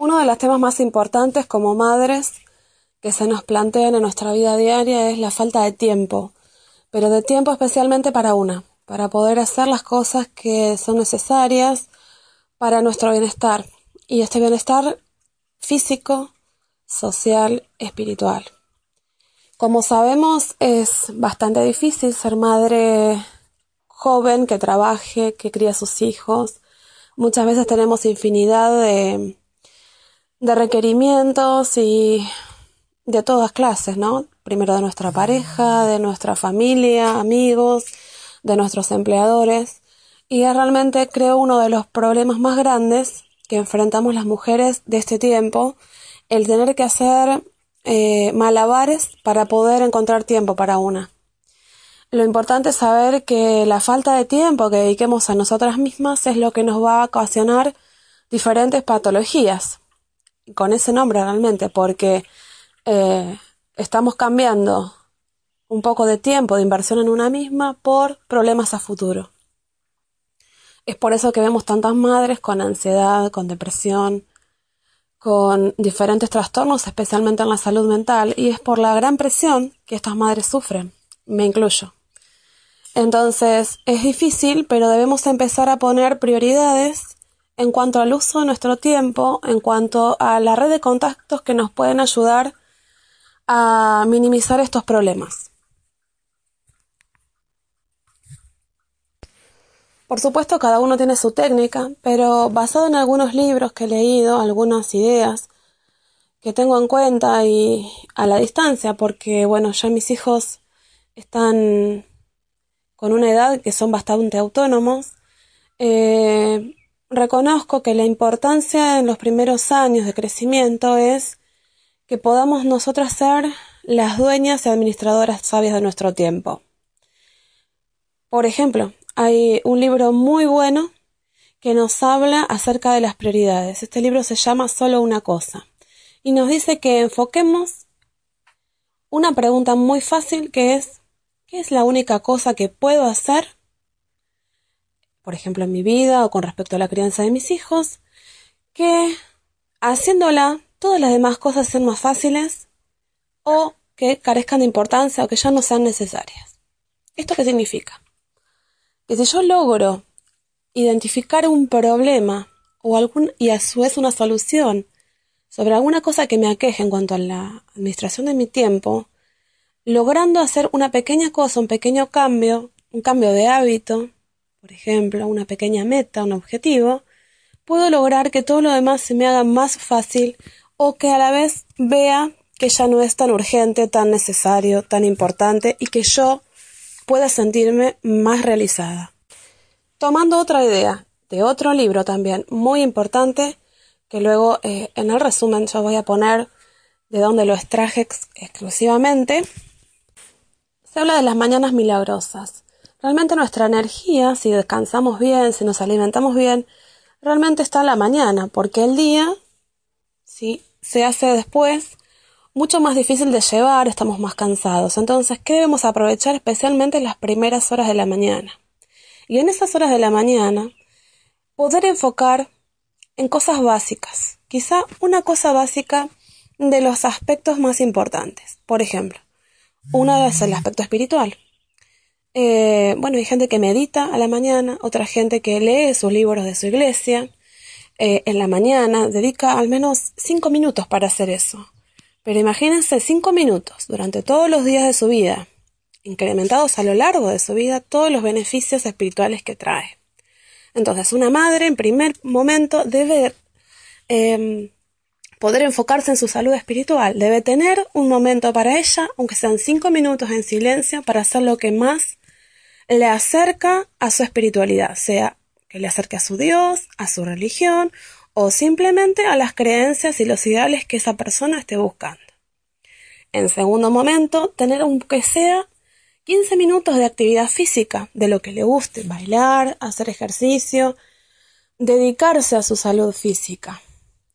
Uno de los temas más importantes como madres que se nos plantean en nuestra vida diaria es la falta de tiempo, pero de tiempo especialmente para una, para poder hacer las cosas que son necesarias para nuestro bienestar, y este bienestar físico, social, espiritual. Como sabemos, es bastante difícil ser madre joven que trabaje, que cría a sus hijos. Muchas veces tenemos infinidad de, de requerimientos y de todas clases, ¿no? Primero de nuestra pareja, de nuestra familia, amigos, de nuestros empleadores. Y es realmente, creo, uno de los problemas más grandes que enfrentamos las mujeres de este tiempo, el tener que hacer eh, malabares para poder encontrar tiempo para una. Lo importante es saber que la falta de tiempo que dediquemos a nosotras mismas es lo que nos va a ocasionar diferentes patologías. Con ese nombre realmente, porque eh, estamos cambiando un poco de tiempo de inversión en una misma por problemas a futuro. Es por eso que vemos tantas madres con ansiedad, con depresión, con diferentes trastornos, especialmente en la salud mental, y es por la gran presión que estas madres sufren. Me incluyo. Entonces, es difícil, pero debemos empezar a poner prioridades en cuanto al uso de nuestro tiempo, en cuanto a la red de contactos que nos pueden ayudar a minimizar estos problemas. Por supuesto, cada uno tiene su técnica, pero basado en algunos libros que he leído, algunas ideas que tengo en cuenta y a la distancia, porque bueno, ya mis hijos están con una edad que son bastante autónomos, eh, reconozco que la importancia en los primeros años de crecimiento es que podamos nosotras ser las dueñas y administradoras sabias de nuestro tiempo. Por ejemplo, hay un libro muy bueno que nos habla acerca de las prioridades. Este libro se llama Solo una cosa y nos dice que enfoquemos una pregunta muy fácil que es ¿Qué es la única cosa que puedo hacer, por ejemplo, en mi vida o con respecto a la crianza de mis hijos, que haciéndola todas las demás cosas sean más fáciles o que carezcan de importancia o que ya no sean necesarias? ¿Esto qué significa? Que si yo logro identificar un problema o algún, y a su vez una solución sobre alguna cosa que me aqueje en cuanto a la administración de mi tiempo, logrando hacer una pequeña cosa, un pequeño cambio, un cambio de hábito, por ejemplo, una pequeña meta, un objetivo, puedo lograr que todo lo demás se me haga más fácil o que a la vez vea que ya no es tan urgente, tan necesario, tan importante y que yo pueda sentirme más realizada. Tomando otra idea de otro libro también muy importante, que luego eh, en el resumen yo voy a poner de dónde lo extraje exclusivamente, se habla de las mañanas milagrosas. Realmente nuestra energía, si descansamos bien, si nos alimentamos bien, realmente está en la mañana, porque el día, si se hace después, mucho más difícil de llevar, estamos más cansados. Entonces, ¿qué debemos aprovechar especialmente en las primeras horas de la mañana? Y en esas horas de la mañana, poder enfocar en cosas básicas. Quizá una cosa básica de los aspectos más importantes. Por ejemplo, una es el aspecto espiritual. Eh, bueno, hay gente que medita a la mañana, otra gente que lee sus libros de su iglesia eh, en la mañana, dedica al menos cinco minutos para hacer eso. Pero imagínense cinco minutos durante todos los días de su vida, incrementados a lo largo de su vida, todos los beneficios espirituales que trae. Entonces, una madre en primer momento debe em, poder enfocarse en su salud espiritual. Debe tener un momento para ella, aunque sean cinco minutos en silencio, para hacer lo que más le acerca a su espiritualidad, sea que le acerque a su Dios, a su religión o simplemente a las creencias y los ideales que esa persona esté buscando. En segundo momento, tener aunque sea 15 minutos de actividad física, de lo que le guste, bailar, hacer ejercicio, dedicarse a su salud física.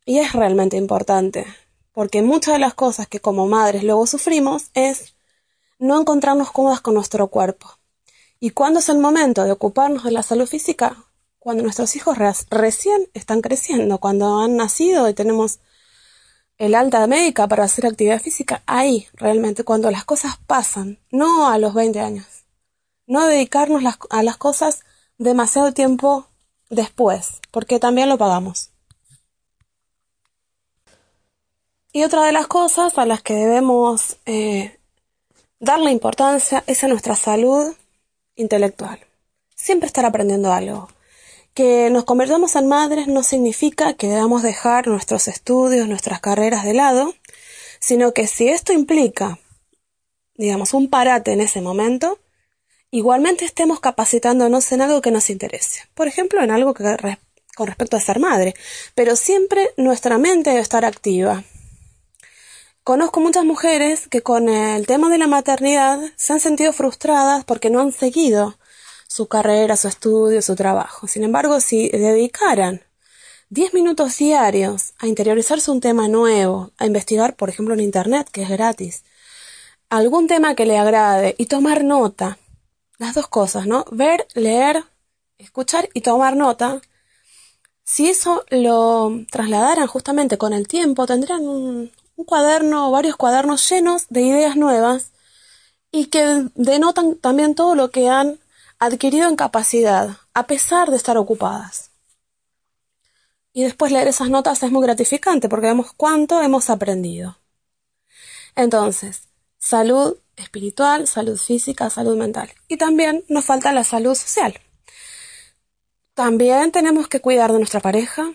Y es realmente importante, porque muchas de las cosas que como madres luego sufrimos es no encontrarnos cómodas con nuestro cuerpo. ¿Y cuándo es el momento de ocuparnos de la salud física? Cuando nuestros hijos recién están creciendo, cuando han nacido y tenemos el alta médica para hacer actividad física, ahí realmente, cuando las cosas pasan, no a los 20 años. No dedicarnos a las cosas demasiado tiempo después, porque también lo pagamos. Y otra de las cosas a las que debemos eh, darle importancia es a nuestra salud intelectual. Siempre estar aprendiendo algo. Que nos convertamos en madres no significa que debamos dejar nuestros estudios, nuestras carreras de lado, sino que si esto implica, digamos, un parate en ese momento, igualmente estemos capacitándonos en algo que nos interese. Por ejemplo, en algo que con respecto a ser madre. Pero siempre nuestra mente debe estar activa. Conozco muchas mujeres que con el tema de la maternidad se han sentido frustradas porque no han seguido su carrera, su estudio, su trabajo. Sin embargo, si dedicaran 10 minutos diarios a interiorizarse un tema nuevo, a investigar, por ejemplo, en Internet, que es gratis, algún tema que le agrade y tomar nota, las dos cosas, ¿no? Ver, leer, escuchar y tomar nota. Si eso lo trasladaran justamente con el tiempo, tendrían un, un cuaderno o varios cuadernos llenos de ideas nuevas y que denotan también todo lo que han adquirido en capacidad, a pesar de estar ocupadas. Y después leer esas notas es muy gratificante porque vemos cuánto hemos aprendido. Entonces, salud espiritual, salud física, salud mental. Y también nos falta la salud social. También tenemos que cuidar de nuestra pareja,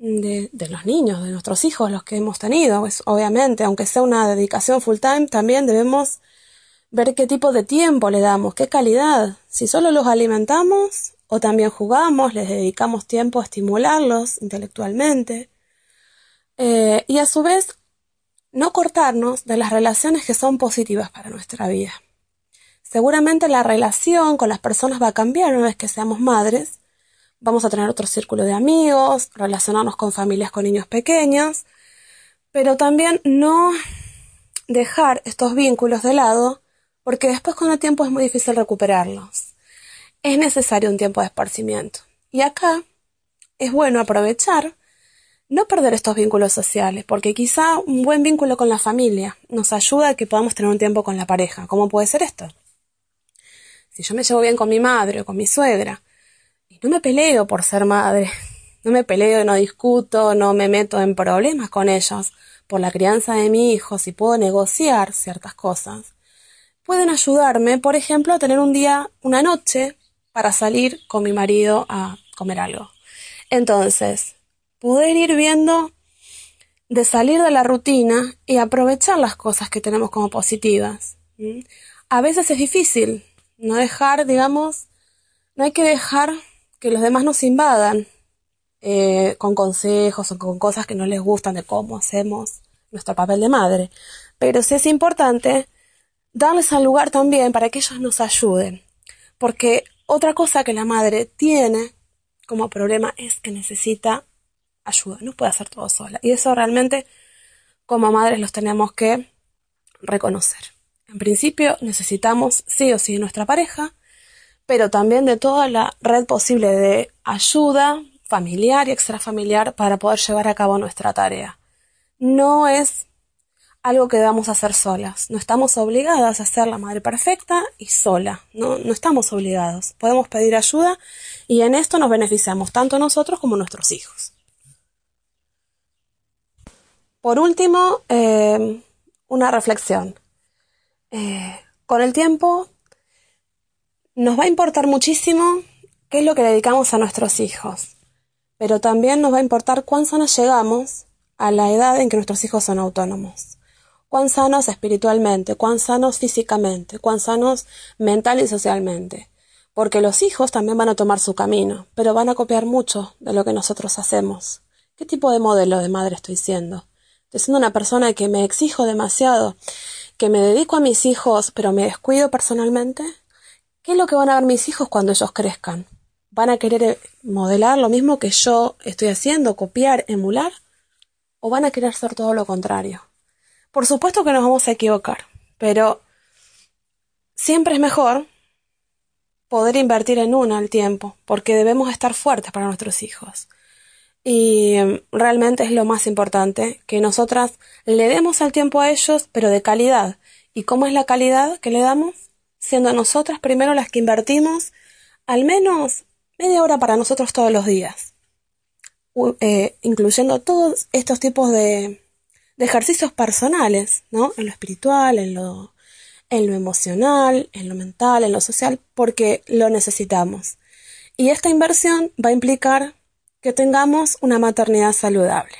de, los niños, de nuestros hijos, los que hemos tenido. Pues, obviamente, aunque sea una dedicación full time, también debemos ver qué tipo de tiempo le damos, qué calidad, si solo los alimentamos o también jugamos, les dedicamos tiempo a estimularlos intelectualmente. Eh, y a su vez, no cortarnos de las relaciones que son positivas para nuestra vida. Seguramente la relación con las personas va a cambiar una vez que seamos madres. Vamos a tener otro círculo de amigos, relacionarnos con familias con niños pequeños, pero también no dejar estos vínculos de lado porque después con el tiempo es muy difícil recuperarlos. Es necesario un tiempo de esparcimiento. Y acá es bueno aprovechar no perder estos vínculos sociales, porque quizá un buen vínculo con la familia nos ayuda a que podamos tener un tiempo con la pareja. ¿Cómo puede ser esto? Si yo me llevo bien con mi madre o con mi suegra, no me peleo por ser madre, no me peleo, no discuto, no me meto en problemas con ellos por la crianza de mi hijo, si puedo negociar ciertas cosas, pueden ayudarme, por ejemplo, a tener un día, una noche, para salir con mi marido a comer algo. Entonces, poder ir viendo de salir de la rutina y aprovechar las cosas que tenemos como positivas. A veces es difícil no dejar, digamos, no hay que dejar que los demás nos invadan eh, con consejos o con cosas que no les gustan de cómo hacemos nuestro papel de madre. Pero sí es importante darles al lugar también para que ellos nos ayuden. Porque otra cosa que la madre tiene como problema es que necesita ayuda, no puede hacer todo sola. Y eso realmente como madres los tenemos que reconocer. En principio necesitamos sí o sí nuestra pareja, pero también de toda la red posible de ayuda familiar y extrafamiliar para poder llevar a cabo nuestra tarea. No es algo que debamos hacer solas. No estamos obligadas a ser la madre perfecta y sola. No, no estamos obligados. Podemos pedir ayuda y en esto nos beneficiamos tanto nosotros como nuestros hijos. Por último, eh, una reflexión. Eh, con el tiempo nos va a importar muchísimo qué es lo que dedicamos a nuestros hijos, pero también nos va a importar cuán sanos llegamos a la edad en que nuestros hijos son autónomos. Cuán sanos espiritualmente, cuán sanos físicamente, cuán sanos mental y socialmente. Porque los hijos también van a tomar su camino, pero van a copiar mucho de lo que nosotros hacemos ¿Qué tipo de modelo de madre estoy siendo? ¿Estoy siendo una persona que me exijo demasiado, que me dedico a mis hijos pero me descuido personalmente? ¿Qué es lo que van a ver mis hijos cuando ellos crezcan? ¿Van a querer eh, modelar lo mismo que yo estoy haciendo, copiar, emular? ¿O van a querer hacer todo lo contrario? Por supuesto que nos vamos a equivocar, pero siempre es mejor poder invertir en una al tiempo, porque debemos estar fuertes para nuestros hijos. Y em, realmente es lo más importante, que nosotras le demos al tiempo a ellos, pero de calidad. ¿Y cómo es la calidad que le damos? Siendo nosotras primero las que invertimos al menos media hora para nosotros todos los días, eh, incluyendo todos estos tipos de, de ejercicios personales, ¿no? En lo espiritual, en lo, en lo emocional, en lo mental, en lo social, porque lo necesitamos. Y esta inversión va a implicar que tengamos una maternidad saludable.